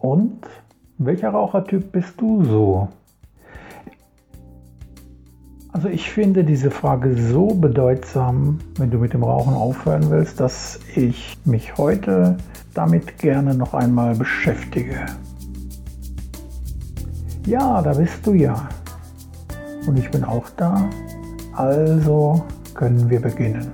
Und welcher Rauchertyp bist du so? Also ich finde diese Frage so bedeutsam, wenn du mit dem Rauchen aufhören willst, dass ich mich heute damit gerne noch einmal beschäftige. Ja, da bist du ja. Und ich bin auch da. Also können wir beginnen.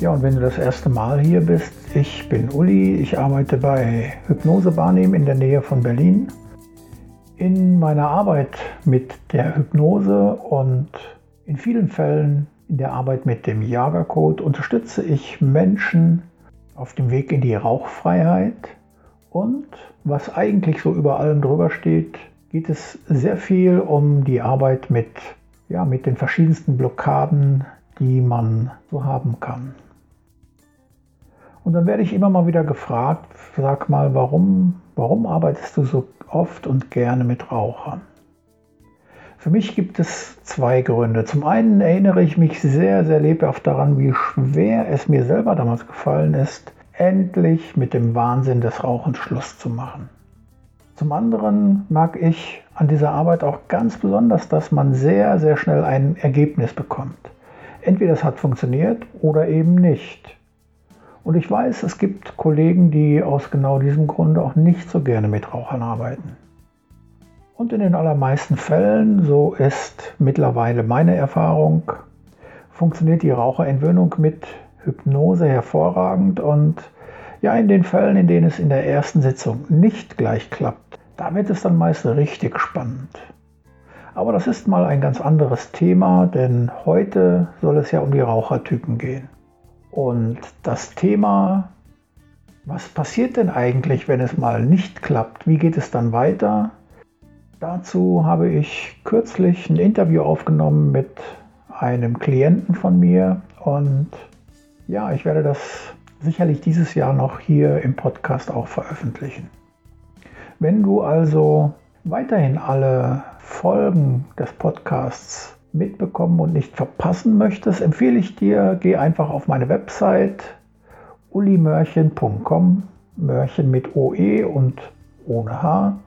Ja, und wenn du das erste Mal hier bist, ich bin Uli, ich arbeite bei Hypnose Barnehmen in der Nähe von Berlin. In meiner Arbeit mit der Hypnose und in vielen Fällen in der Arbeit mit dem Jagercode unterstütze ich Menschen auf dem Weg in die Rauchfreiheit. Und was eigentlich so über allem drüber steht, geht es sehr viel um die Arbeit mit, ja, mit den verschiedensten Blockaden, die man so haben kann. Und dann werde ich immer mal wieder gefragt, sag mal, warum, warum arbeitest du so oft und gerne mit Rauchern? Für mich gibt es zwei Gründe. Zum einen erinnere ich mich sehr, sehr lebhaft daran, wie schwer es mir selber damals gefallen ist, endlich mit dem Wahnsinn des Rauchens Schluss zu machen. Zum anderen mag ich an dieser Arbeit auch ganz besonders, dass man sehr, sehr schnell ein Ergebnis bekommt. Entweder es hat funktioniert oder eben nicht. Und ich weiß, es gibt Kollegen, die aus genau diesem Grunde auch nicht so gerne mit Rauchern arbeiten. Und in den allermeisten Fällen, so ist mittlerweile meine Erfahrung, funktioniert die Raucherentwöhnung mit Hypnose hervorragend und ja, in den Fällen, in denen es in der ersten Sitzung nicht gleich klappt, da wird es dann meist richtig spannend. Aber das ist mal ein ganz anderes Thema, denn heute soll es ja um die Rauchertypen gehen. Und das Thema, was passiert denn eigentlich, wenn es mal nicht klappt? Wie geht es dann weiter? Dazu habe ich kürzlich ein Interview aufgenommen mit einem Klienten von mir und ja, ich werde das sicherlich dieses Jahr noch hier im Podcast auch veröffentlichen. Wenn du also weiterhin alle Folgen des Podcasts mitbekommen und nicht verpassen möchtest, empfehle ich dir, geh einfach auf meine Website ulimörchen.com, Mörchen mit OE und ohne H.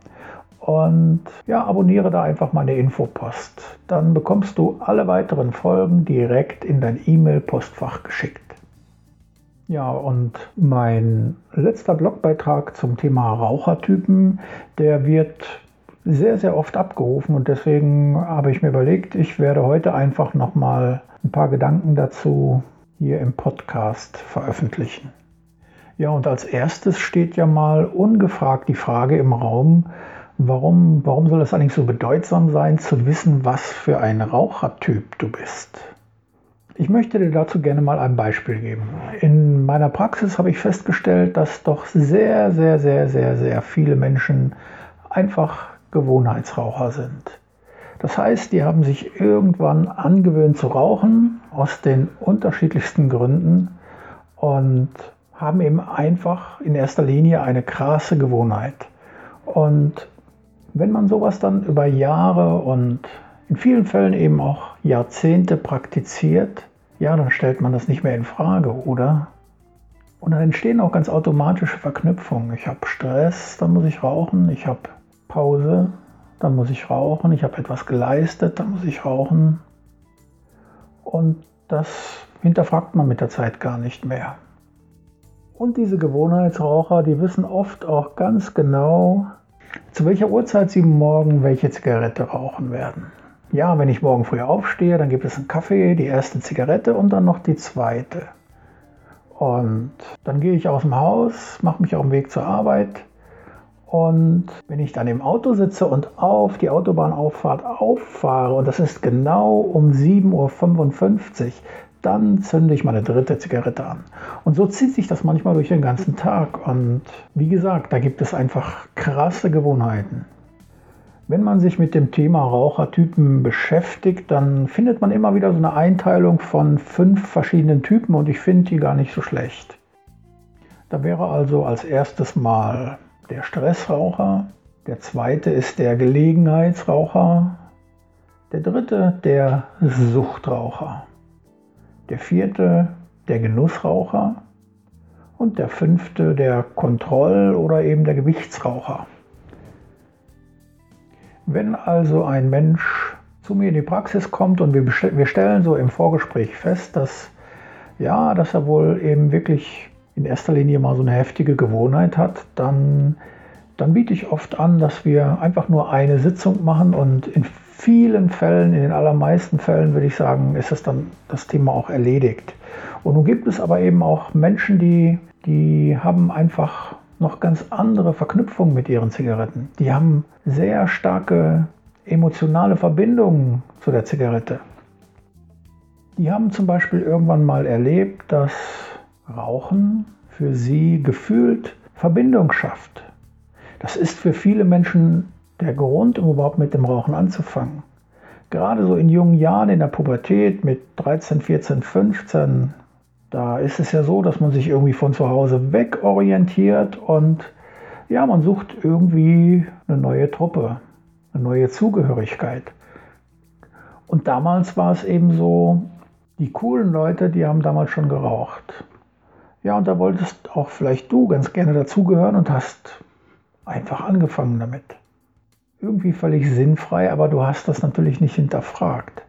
Und ja, abonniere da einfach meine Infopost. Dann bekommst du alle weiteren Folgen direkt in dein E-Mail-Postfach geschickt. Ja, und mein letzter Blogbeitrag zum Thema Rauchertypen, der wird sehr, sehr oft abgerufen und deswegen habe ich mir überlegt, ich werde heute einfach nochmal ein paar Gedanken dazu hier im Podcast veröffentlichen. Ja, und als erstes steht ja mal ungefragt die Frage im Raum, warum, warum soll es eigentlich so bedeutsam sein, zu wissen, was für ein Rauchertyp du bist? Ich möchte dir dazu gerne mal ein Beispiel geben. In meiner Praxis habe ich festgestellt, dass doch sehr, sehr, sehr, sehr, sehr viele Menschen einfach Gewohnheitsraucher sind. Das heißt, die haben sich irgendwann angewöhnt zu rauchen, aus den unterschiedlichsten Gründen und haben eben einfach in erster Linie eine krasse Gewohnheit. Und wenn man sowas dann über Jahre und in vielen Fällen eben auch Jahrzehnte praktiziert, ja, dann stellt man das nicht mehr in Frage, oder? Und dann entstehen auch ganz automatische Verknüpfungen. Ich habe Stress, dann muss ich rauchen. Ich habe Pause, dann muss ich rauchen. Ich habe etwas geleistet, dann muss ich rauchen. Und das hinterfragt man mit der Zeit gar nicht mehr. Und diese Gewohnheitsraucher, die wissen oft auch ganz genau, zu welcher Uhrzeit sie morgen welche Zigarette rauchen werden. Ja, wenn ich morgen früh aufstehe, dann gibt es einen Kaffee, die erste Zigarette und dann noch die zweite. Und dann gehe ich aus dem Haus, mache mich auf den Weg zur Arbeit und wenn ich dann im Auto sitze und auf die Autobahnauffahrt auffahre, und das ist genau um 7.55 Uhr, dann zünde ich meine dritte Zigarette an. Und so zieht sich das manchmal durch den ganzen Tag. Und wie gesagt, da gibt es einfach krasse Gewohnheiten. Wenn man sich mit dem Thema Rauchertypen beschäftigt, dann findet man immer wieder so eine Einteilung von fünf verschiedenen Typen und ich finde die gar nicht so schlecht. Da wäre also als erstes mal der Stressraucher, der zweite ist der Gelegenheitsraucher, der dritte der Suchtraucher, der vierte der Genussraucher Und der fünfte der Kontroll- oder eben der Gewichtsraucher. Wenn also ein Mensch zu mir in die Praxis kommt und wir, wir stellen so im Vorgespräch fest, dass ja, dass er wohl eben wirklich in erster Linie mal so eine heftige Gewohnheit hat, dann, dann biete ich oft an, dass wir einfach nur eine Sitzung machen und in vielen Fällen, in den allermeisten Fällen würde ich sagen, ist das dann das Thema auch erledigt. Und nun gibt es aber eben auch Menschen, die, die haben einfach noch ganz andere Verknüpfungen mit ihren Zigaretten. Die haben sehr starke emotionale Verbindungen zu der Zigarette. Die haben zum Beispiel irgendwann mal erlebt, dass Rauchen für sie gefühlt Verbindung schafft. Das ist für viele Menschen der Grund, um überhaupt mit dem Rauchen anzufangen. Gerade so in jungen Jahren, in der Pubertät mit 13, 14, 15, da ist es ja so, dass man sich irgendwie von zu Hause wegorientiert und ja, man sucht irgendwie eine neue Truppe, eine neue Zugehörigkeit. Und damals war es eben so, die coolen Leute, die haben damals schon geraucht. Ja, und da wolltest auch vielleicht du ganz gerne dazugehören und hast einfach angefangen damit. Irgendwie völlig sinnfrei, aber du hast das natürlich nicht hinterfragt.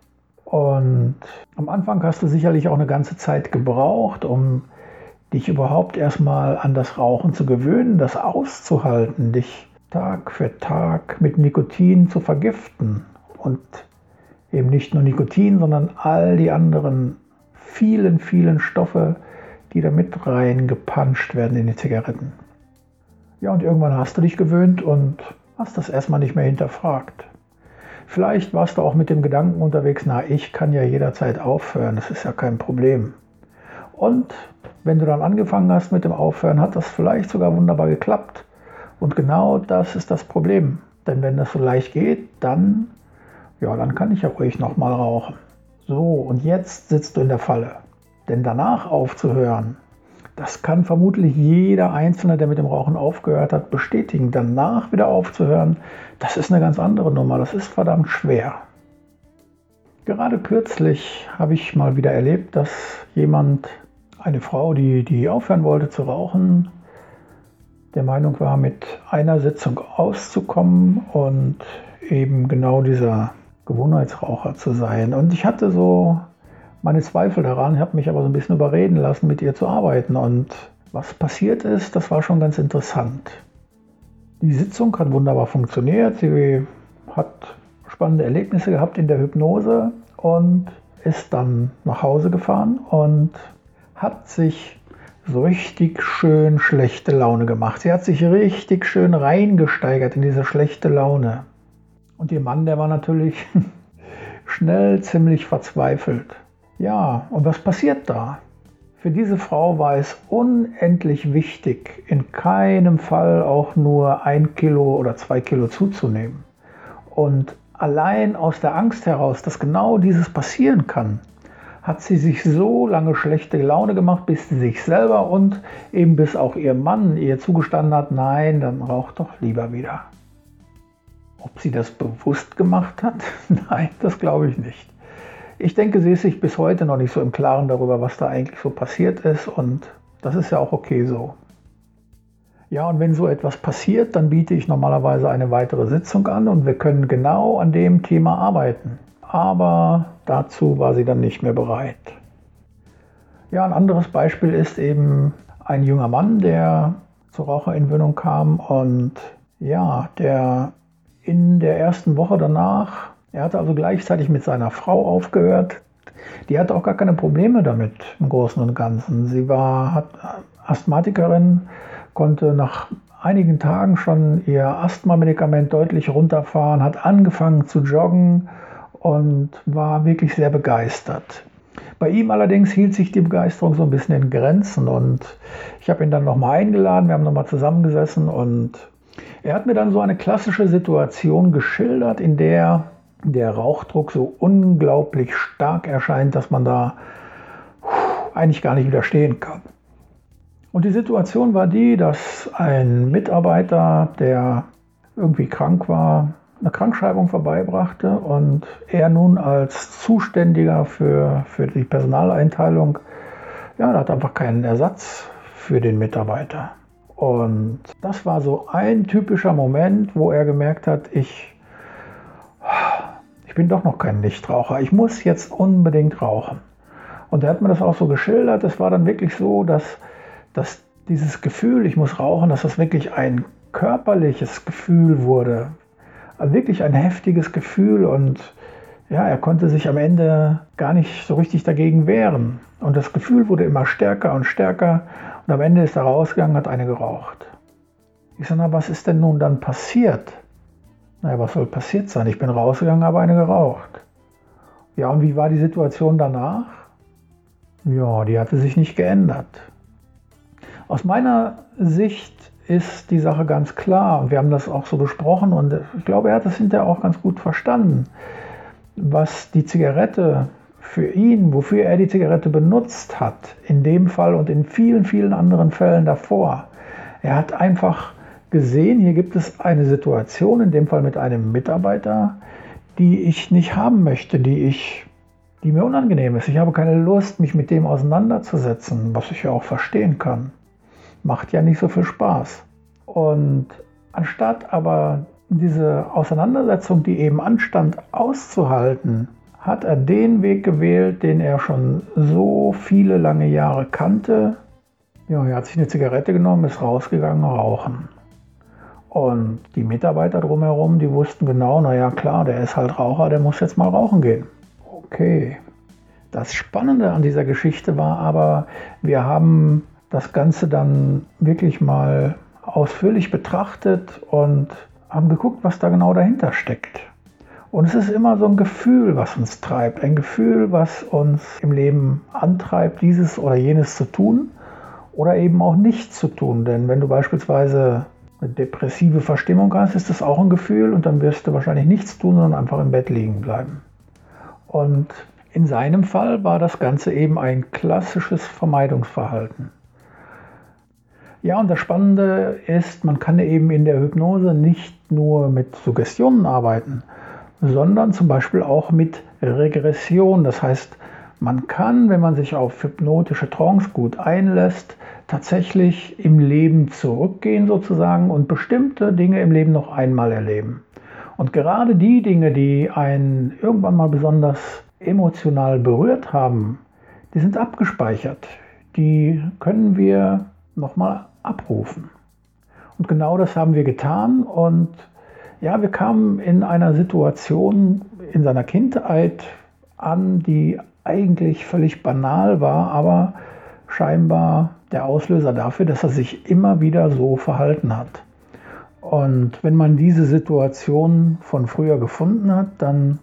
Und am Anfang hast du sicherlich auch eine ganze Zeit gebraucht, um dich überhaupt erstmal an das Rauchen zu gewöhnen, das auszuhalten, dich Tag für Tag mit Nikotin zu vergiften und eben nicht nur Nikotin, sondern all die anderen vielen, vielen Stoffe, die da mit reingepanscht werden in die Zigaretten. Ja, und irgendwann hast du dich gewöhnt und hast das erstmal nicht mehr hinterfragt. Vielleicht warst du auch mit dem Gedanken unterwegs, na, ich kann ja jederzeit aufhören, das ist ja kein Problem. Und wenn du dann angefangen hast mit dem Aufhören, hat das vielleicht sogar wunderbar geklappt. Und genau das ist das Problem. Denn wenn das so leicht geht, dann ja, dann kann ich ja ruhig nochmal rauchen. So, und jetzt sitzt du in der Falle. Denn danach aufzuhören, das kann vermutlich jeder Einzelne, der mit dem Rauchen aufgehört hat, bestätigen. Danach wieder aufzuhören, das ist eine ganz andere Nummer. Das ist verdammt schwer. Gerade kürzlich habe ich mal wieder erlebt, dass jemand, eine Frau, die, die aufhören wollte zu rauchen, der Meinung war, mit einer Sitzung auszukommen und eben genau dieser Gewohnheitsraucher zu sein. Und ich hatte so meine Zweifel daran, habe mich aber so ein bisschen überreden lassen, mit ihr zu arbeiten. Und was passiert ist, das war schon ganz interessant. Die Sitzung hat wunderbar funktioniert. Sie hat spannende Erlebnisse gehabt in der Hypnose und ist dann nach Hause gefahren und hat sich so richtig schön schlechte Laune gemacht. Sie hat sich richtig schön reingesteigert in diese schlechte Laune. Und ihr Mann, der war natürlich schnell ziemlich verzweifelt. Ja, und was passiert da? Für diese Frau war es unendlich wichtig, in keinem Fall auch nur ein Kilo oder zwei Kilo zuzunehmen. Und allein aus der Angst heraus, dass genau dieses passieren kann, hat sie sich so lange schlechte Laune gemacht, bis sie sich selber und eben bis auch ihr Mann ihr zugestanden hat, nein, dann rauch doch lieber wieder. Ob sie das bewusst gemacht hat? Nein, das glaube ich nicht. Ich denke, sie ist sich bis heute noch nicht so im Klaren darüber, was da eigentlich so passiert ist und das ist ja auch okay so. Ja, und wenn so etwas passiert, dann biete ich normalerweise eine weitere Sitzung an und wir können genau an dem Thema arbeiten. Aber dazu war sie dann nicht mehr bereit. Ja, ein anderes Beispiel ist eben ein junger Mann, der zur Raucherentwöhnung kam und ja, der in der ersten Woche danach. Er hatte also gleichzeitig mit seiner Frau aufgehört. Die hatte auch gar keine Probleme damit im Großen und Ganzen. Sie war hat Asthmatikerin, konnte nach einigen Tagen schon ihr Asthma-Medikament deutlich runterfahren, hat angefangen zu joggen und war wirklich sehr begeistert. Bei ihm allerdings hielt sich die Begeisterung so ein bisschen in Grenzen und ich habe ihn dann nochmal eingeladen, wir haben nochmal zusammengesessen und er hat mir dann so eine klassische Situation geschildert, in der der Rauchdruck so unglaublich stark erscheint, dass man da eigentlich gar nicht widerstehen kann. Und die Situation war die, dass ein Mitarbeiter, der irgendwie krank war, eine Krankschreibung vorbeibrachte und er nun als Zuständiger für, für die Personaleinteilung, ja, hat einfach keinen Ersatz für den Mitarbeiter. Und das war so ein typischer Moment, wo er gemerkt hat, ich, ich bin doch noch kein Nichtraucher, ich muss jetzt unbedingt rauchen. Und er hat mir das auch so geschildert, es war dann wirklich so, dass, dass dieses Gefühl, ich muss rauchen, dass das wirklich ein körperliches Gefühl wurde. Also wirklich ein heftiges Gefühl und ja, er konnte sich am Ende gar nicht so richtig dagegen wehren. Und das Gefühl wurde immer stärker und stärker und am Ende ist er rausgegangen, hat eine geraucht. Ich sage, na, was ist denn nun dann passiert? Naja, was soll passiert sein? Ich bin rausgegangen, habe eine geraucht. Ja, und wie war die Situation danach? Ja, die hatte sich nicht geändert. Aus meiner Sicht ist die Sache ganz klar und wir haben das auch so besprochen und ich glaube, er hat das hinterher auch ganz gut verstanden, was die Zigarette für ihn, wofür er die Zigarette benutzt hat, in dem Fall und in vielen, vielen anderen Fällen davor. Er hat einfach gesehen, hier gibt es eine Situation, in dem Fall mit einem Mitarbeiter, die ich nicht haben möchte, die ich die mir unangenehm ist. Ich habe keine Lust, mich mit dem auseinanderzusetzen, was ich ja auch verstehen kann macht ja nicht so viel Spaß. Und anstatt aber diese Auseinandersetzung, die eben anstand, auszuhalten, hat er den Weg gewählt, den er schon so viele lange Jahre kannte. Ja, er hat sich eine Zigarette genommen, ist rausgegangen, rauchen. Und die Mitarbeiter drumherum, die wussten genau, naja klar, der ist halt Raucher, der muss jetzt mal rauchen gehen. Okay. Das Spannende an dieser Geschichte war aber, wir haben das Ganze dann wirklich mal ausführlich betrachtet und haben geguckt, was da genau dahinter steckt. Und es ist immer so ein Gefühl, was uns treibt, ein Gefühl, was uns im Leben antreibt, dieses oder jenes zu tun oder eben auch nicht zu tun. Denn wenn du beispielsweise depressive Verstimmung hast, ist das auch ein Gefühl und dann wirst du wahrscheinlich nichts tun, sondern einfach im Bett liegen bleiben. Und in seinem Fall war das Ganze eben ein klassisches Vermeidungsverhalten. Ja, und das Spannende ist, man kann eben in der Hypnose nicht nur mit Suggestionen arbeiten, sondern zum Beispiel auch mit Regression. Das heißt, man kann, wenn man sich auf hypnotische Trance gut einlässt, tatsächlich im Leben zurückgehen sozusagen und bestimmte Dinge im Leben noch einmal erleben. Und gerade die Dinge, die einen irgendwann mal besonders emotional berührt haben, die sind abgespeichert. Die können wir nochmal abrufen. Und genau das haben wir getan. Und ja, wir kamen in einer Situation in seiner Kindheit an, die eigentlich völlig banal war, aber scheinbar der Auslöser dafür, dass er sich immer wieder so verhalten hat. Und wenn man diese Situation von früher gefunden hat, dann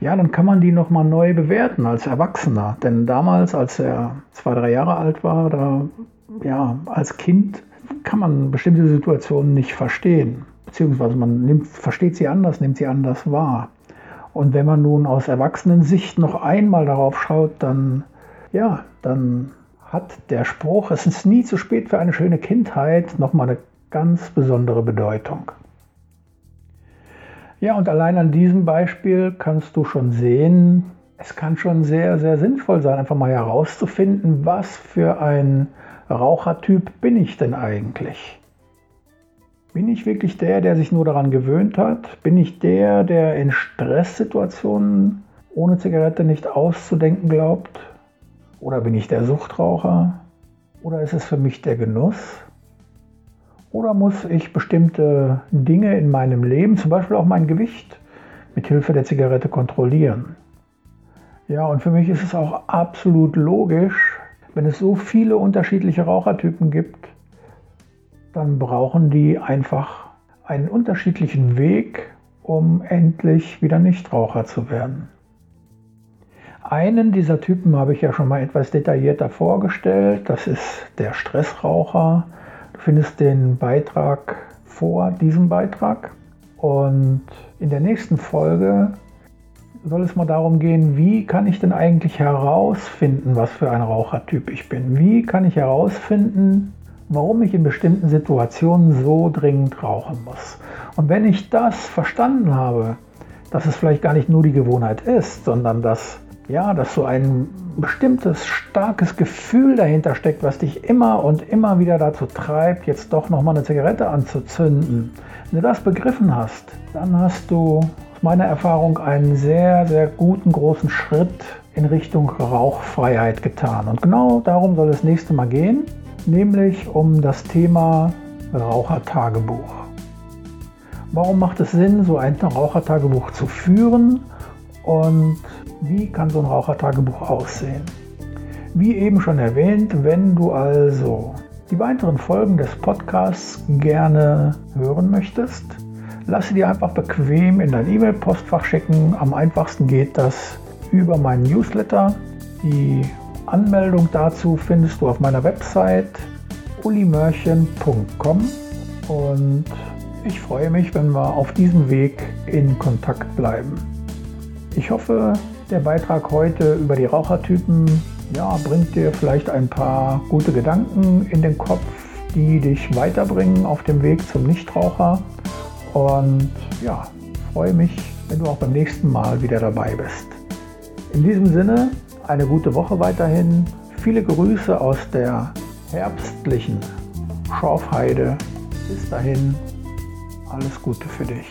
ja, dann kann man die nochmal neu bewerten als Erwachsener. Denn damals, als er zwei, drei Jahre alt war, da ja, als Kind kann man bestimmte Situationen nicht verstehen, beziehungsweise man nimmt, versteht sie anders, nimmt sie anders wahr. Und wenn man nun aus Erwachsenensicht noch einmal darauf schaut, dann, ja, dann hat der Spruch, es ist nie zu spät für eine schöne Kindheit, nochmal eine ganz besondere Bedeutung. Ja, und allein an diesem Beispiel kannst du schon sehen, es kann schon sehr, sehr sinnvoll sein, einfach mal herauszufinden, was für ein Rauchertyp bin ich denn eigentlich? Bin ich wirklich der, der sich nur daran gewöhnt hat? Bin ich der, der in Stresssituationen ohne Zigarette nicht auszudenken glaubt? Oder bin ich der Suchtraucher? Oder ist es für mich der Genuss? Oder muss ich bestimmte Dinge in meinem Leben, zum Beispiel auch mein Gewicht, mit Hilfe der Zigarette kontrollieren? Ja, und für mich ist es auch absolut logisch, wenn es so viele unterschiedliche Rauchertypen gibt, dann brauchen die einfach einen unterschiedlichen Weg, um endlich wieder Nichtraucher zu werden. Einen dieser Typen habe ich ja schon mal etwas detaillierter vorgestellt. Das ist der Stressraucher. Du findest den Beitrag vor diesem Beitrag. Und in der nächsten Folge soll es mal darum gehen, wie kann ich denn eigentlich herausfinden, was für ein Rauchertyp ich bin? Wie kann ich herausfinden, warum ich in bestimmten Situationen so dringend rauchen muss? Und wenn ich das verstanden habe, dass es vielleicht gar nicht nur die Gewohnheit ist, sondern dass ja, dass so ein bestimmtes starkes Gefühl dahinter steckt, was dich immer und immer wieder dazu treibt, jetzt doch nochmal eine Zigarette anzuzünden. Wenn du das begriffen hast, dann hast du aus meiner Erfahrung einen sehr, sehr guten großen Schritt in Richtung Rauchfreiheit getan. Und genau darum soll es nächste Mal gehen, nämlich um das Thema Rauchertagebuch. Warum macht es Sinn, so ein Rauchertagebuch zu führen und wie kann so ein Rauchertagebuch aussehen? Wie eben schon erwähnt, wenn du also die weiteren Folgen des Podcasts gerne hören möchtest, lass sie dir einfach bequem in dein E-Mail-Postfach schicken. Am einfachsten geht das über meinen Newsletter. Die Anmeldung dazu findest du auf meiner Website ulimörchen.com und ich freue mich, wenn wir auf diesem Weg in Kontakt bleiben. Ich hoffe, der Beitrag heute über die Rauchertypen ja, bringt dir vielleicht ein paar gute Gedanken in den Kopf, die dich weiterbringen auf dem Weg zum Nichtraucher. Und ja, freue mich, wenn du auch beim nächsten Mal wieder dabei bist. In diesem Sinne, eine gute Woche weiterhin. Viele Grüße aus der herbstlichen Schorfheide. Bis dahin, alles Gute für dich.